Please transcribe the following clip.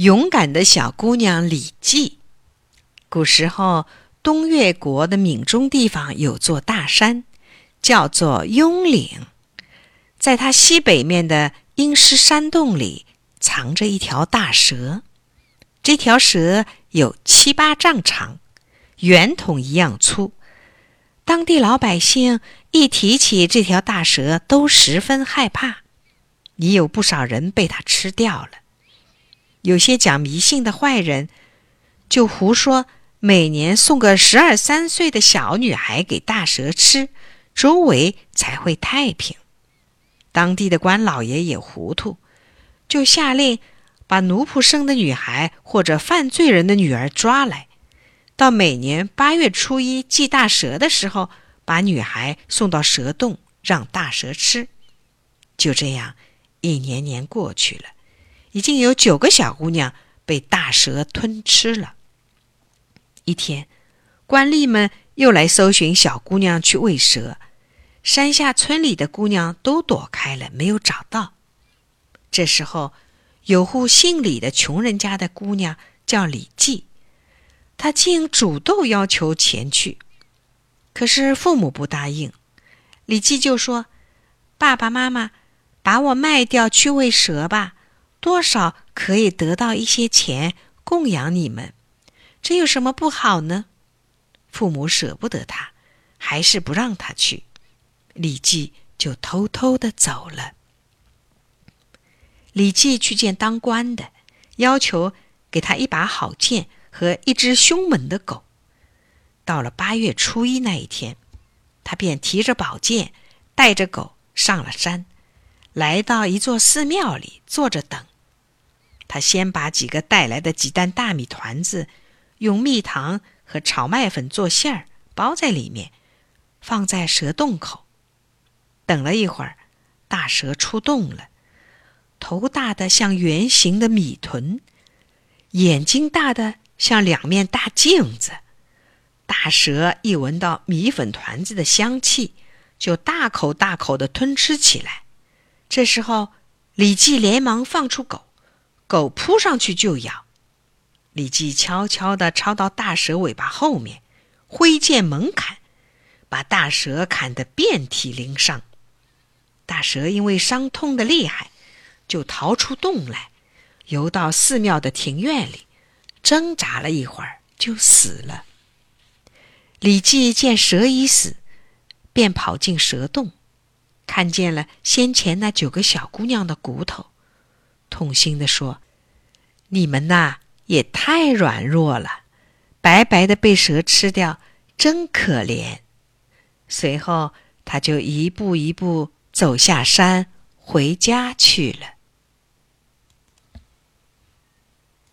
勇敢的小姑娘李记。古时候，东越国的闽中地方有座大山，叫做雍岭。在它西北面的阴湿山洞里，藏着一条大蛇。这条蛇有七八丈长，圆筒一样粗。当地老百姓一提起这条大蛇，都十分害怕。也有不少人被它吃掉了。有些讲迷信的坏人，就胡说，每年送个十二三岁的小女孩给大蛇吃，周围才会太平。当地的官老爷也糊涂，就下令把奴仆生的女孩或者犯罪人的女儿抓来，到每年八月初一祭大蛇的时候，把女孩送到蛇洞让大蛇吃。就这样。一年年过去了，已经有九个小姑娘被大蛇吞吃了。一天，官吏们又来搜寻小姑娘去喂蛇，山下村里的姑娘都躲开了，没有找到。这时候，有户姓李的穷人家的姑娘叫李记，她竟主动要求前去，可是父母不答应。李记就说：“爸爸妈妈。”把我卖掉去喂蛇吧，多少可以得到一些钱供养你们，这有什么不好呢？父母舍不得他，还是不让他去。李记就偷偷的走了。李记去见当官的，要求给他一把好剑和一只凶猛的狗。到了八月初一那一天，他便提着宝剑，带着狗上了山。来到一座寺庙里，坐着等。他先把几个带来的几担大米团子，用蜜糖和炒麦粉做馅儿，包在里面，放在蛇洞口。等了一会儿，大蛇出洞了，头大的像圆形的米臀，眼睛大的像两面大镜子。大蛇一闻到米粉团子的香气，就大口大口的吞吃起来。这时候，李记连忙放出狗，狗扑上去就咬。李记悄悄地抄到大蛇尾巴后面，挥剑猛砍，把大蛇砍得遍体鳞伤。大蛇因为伤痛的厉害，就逃出洞来，游到寺庙的庭院里，挣扎了一会儿就死了。李记见蛇已死，便跑进蛇洞。看见了先前那九个小姑娘的骨头，痛心地说：“你们呐也太软弱了，白白的被蛇吃掉，真可怜。”随后，他就一步一步走下山，回家去了。